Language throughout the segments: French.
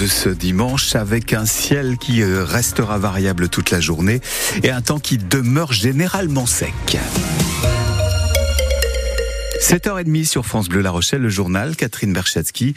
de ce dimanche avec un ciel qui euh, restera variable toute la journée et un temps qui demeure généralement sec. 7h30 sur France Bleu La Rochelle, le journal, Catherine Berchatsky.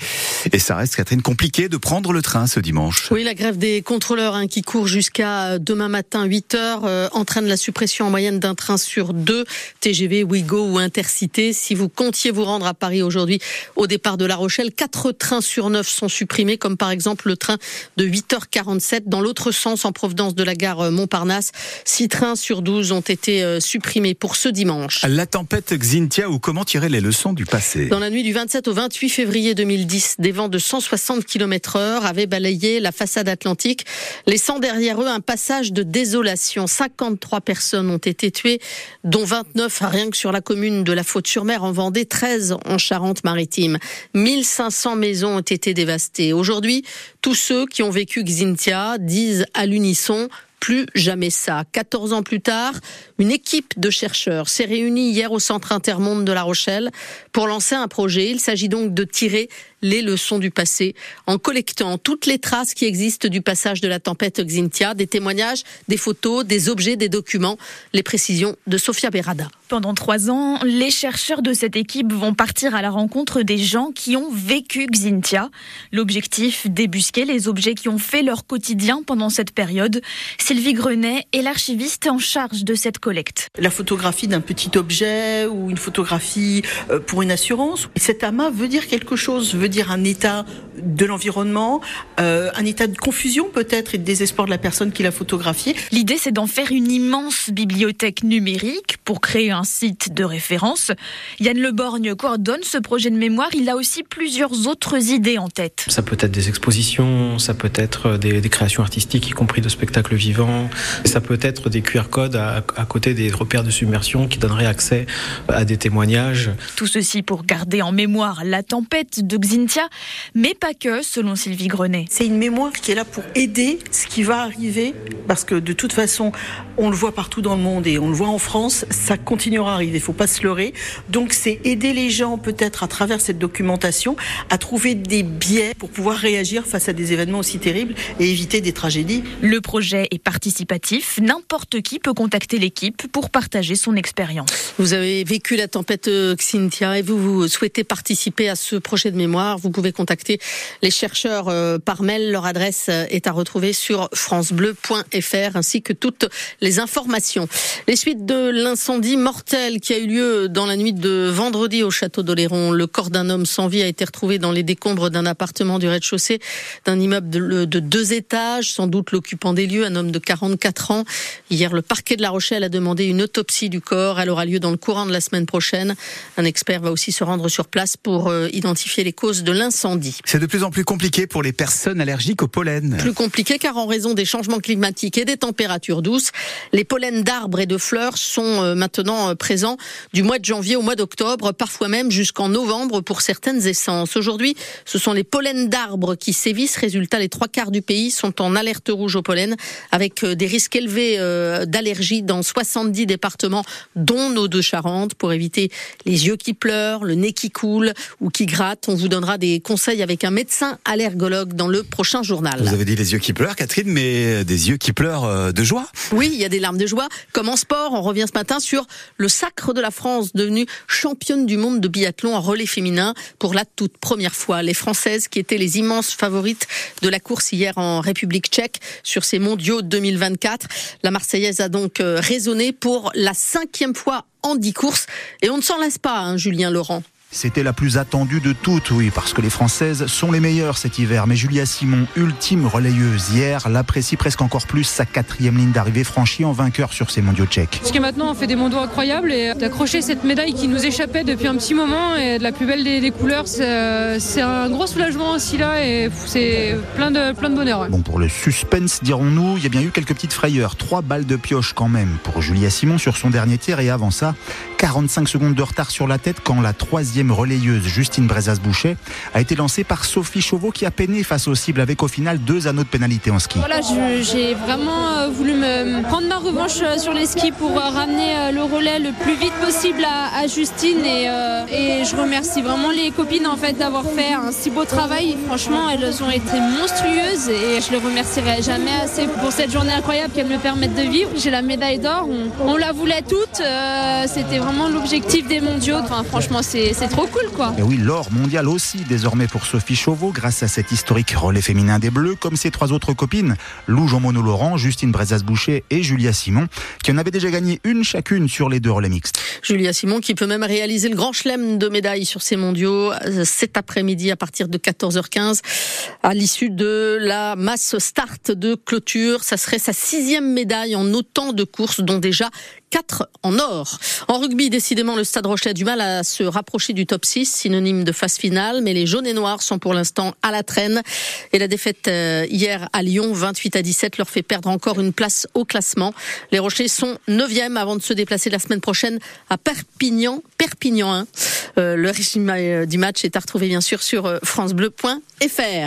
Et ça reste, Catherine, compliqué de prendre le train ce dimanche. Oui, la grève des contrôleurs hein, qui court jusqu'à euh, demain matin 8h euh, entraîne la suppression en moyenne d'un train sur deux, TGV, Ouigo ou Intercité. Si vous comptiez vous rendre à Paris aujourd'hui au départ de La Rochelle, quatre trains sur neuf sont supprimés, comme par exemple le train de 8h47 dans l'autre sens en provenance de la gare euh, Montparnasse. Six trains sur 12 ont été supprimés pour ce dimanche. La tempête Xintia ou comment les leçons du passé. Dans la nuit du 27 au 28 février 2010, des vents de 160 km heure avaient balayé la façade atlantique, laissant derrière eux un passage de désolation. 53 personnes ont été tuées, dont 29 rien que sur la commune de la Faute-sur-Mer en Vendée, 13 en Charente-Maritime. 1500 maisons ont été dévastées. Aujourd'hui, tous ceux qui ont vécu Xintia disent à l'unisson plus jamais ça. 14 ans plus tard, une équipe de chercheurs s'est réunie hier au Centre Intermonde de La Rochelle pour lancer un projet. Il s'agit donc de tirer les leçons du passé en collectant toutes les traces qui existent du passage de la tempête Xintia, des témoignages, des photos, des objets, des documents. Les précisions de Sofia Berada. Pendant trois ans, les chercheurs de cette équipe vont partir à la rencontre des gens qui ont vécu Xintia. L'objectif, débusquer les objets qui ont fait leur quotidien pendant cette période. Sylvie Grenet est l'archiviste en charge de cette collecte. La photographie d'un petit objet ou une photographie euh, pour une assurance. Cet amas veut dire quelque chose, veut dire un état de l'environnement, euh, un état de confusion peut-être et de désespoir de la personne qui l'a photographié. L'idée, c'est d'en faire une immense bibliothèque numérique pour créer un site de référence. Yann Leborgne coordonne ce projet de mémoire? Il a aussi plusieurs autres idées en tête. Ça peut être des expositions, ça peut être des, créations artistiques, y compris de spectacles vivants. Ça peut être des QR codes à, à côté des repères de submersion qui donneraient accès à des témoignages. Tout ceci pour garder en mémoire la tempête de Xintia, mais pas que, selon Sylvie Grenet. C'est une mémoire qui est là pour aider ce qui va arriver, parce que de toute façon, on le voit partout dans le monde et on le voit en France, ça continuera à arriver, il faut pas se leurrer. Donc c'est aider les gens peut-être à travers cette documentation à trouver des biais pour pouvoir réagir face à des événements aussi terribles et éviter des tragédies. Le projet est participatif, n'importe qui peut contacter l'équipe pour partager son expérience. Vous avez vécu la tempête Xintia et vous, vous souhaitez participer à ce projet de mémoire, vous pouvez contacter les chercheurs euh, par mail. Leur adresse euh, est à retrouver sur francebleu.fr ainsi que toutes les informations. Les suites de l'incendie mortel qui a eu lieu dans la nuit de vendredi au château d'Oléron. Le corps d'un homme sans vie a été retrouvé dans les décombres d'un appartement du rez-de-chaussée d'un immeuble de, de deux étages, sans doute l'occupant des lieux, un homme de 44 ans. Hier, le parquet de La Rochelle a demandé une autopsie du corps. Elle aura lieu dans le courant de la semaine prochaine. Un expert va aussi se rendre sur place pour euh, identifier les causes de l'incendie. C'est de plus en plus compliqué pour les personnes allergiques au pollen. Plus compliqué car en raison des changements climatiques et des températures douces, les pollens d'arbres et de fleurs sont euh, maintenant euh, présents du mois de janvier au mois d'octobre, parfois même jusqu'en novembre pour certaines essences. Aujourd'hui, ce sont les pollens d'arbres qui sévissent. Résultat, les trois quarts du pays sont en alerte rouge au pollen avec des risques élevés d'allergie dans 70 départements, dont nos deux Charentes, pour éviter les yeux qui pleurent, le nez qui coule ou qui gratte. On vous donnera des conseils avec un médecin allergologue dans le prochain journal. Vous avez dit les yeux qui pleurent, Catherine, mais des yeux qui pleurent euh, de joie. Oui, il y a des larmes de joie. Comme en sport, on revient ce matin sur le sacre de la France, devenue championne du monde de biathlon en relais féminin pour la toute première fois. Les Françaises qui étaient les immenses favorites de la course hier en République tchèque sur ces mondiaux 2024. La Marseillaise a donc euh, raisonné pour la cinquième fois en dix courses et on ne s'en laisse pas, hein, Julien Laurent. C'était la plus attendue de toutes, oui, parce que les Françaises sont les meilleures cet hiver. Mais Julia Simon, ultime relayeuse hier, l'apprécie presque encore plus sa quatrième ligne d'arrivée franchie en vainqueur sur ces mondiaux tchèques. Parce que maintenant on fait des mondiaux incroyables et d'accrocher cette médaille qui nous échappait depuis un petit moment et de la plus belle des, couleurs, c'est un gros soulagement aussi là et c'est plein de, plein de bonheur. Bon, pour le suspense, dirons-nous, il y a bien eu quelques petites frayeurs. Trois balles de pioche quand même pour Julia Simon sur son dernier tir et avant ça, 45 secondes de retard sur la tête quand la troisième relayeuse Justine Brezas-Boucher a été lancée par Sophie Chauveau qui a peiné face aux cibles avec au final deux anneaux de pénalité en ski. Voilà, j'ai vraiment euh, voulu me prendre ma revanche euh, sur les skis pour euh, ramener le relais le plus vite possible à, Justine et, je remercie vraiment les copines en fait d'avoir fait un si beau travail. Franchement, elles ont été monstrueuses et je les remercierai jamais assez pour cette journée incroyable qu'elles me permettent de vivre. J'ai la médaille d'or, on, la voulait toutes, c'était vraiment l'objectif des mondiaux. Franchement, c'est trop cool quoi. Et oui, l'or mondial aussi désormais pour Sophie Chauveau grâce à cet historique relais féminin des Bleus, comme ses trois autres copines, Lou Jean-Mono Laurent, Justine Brezas-Boucher et Julia Simon, qui en avaient déjà gagné une chacune sur les deux relais mixtes. Julia Simon qui peut même réaliser le grand chelem de médailles sur ces mondiaux euh, cet après-midi à partir de 14h15 à l'issue de la masse start de clôture. Ça serait sa sixième médaille en autant de courses, dont déjà 4 en or. En rugby, décidément, le Stade Rochelet a du mal à se rapprocher du top 6, synonyme de phase finale, mais les jaunes et noirs sont pour l'instant à la traîne. Et la défaite euh, hier à Lyon, 28 à 17, leur fait perdre encore une place au classement. Les Rochers sont 9e avant de se déplacer la semaine prochaine à Perpignan, Perpignan 1. Euh, le régime euh, du match est à retrouver bien sûr sur francebleu.fr.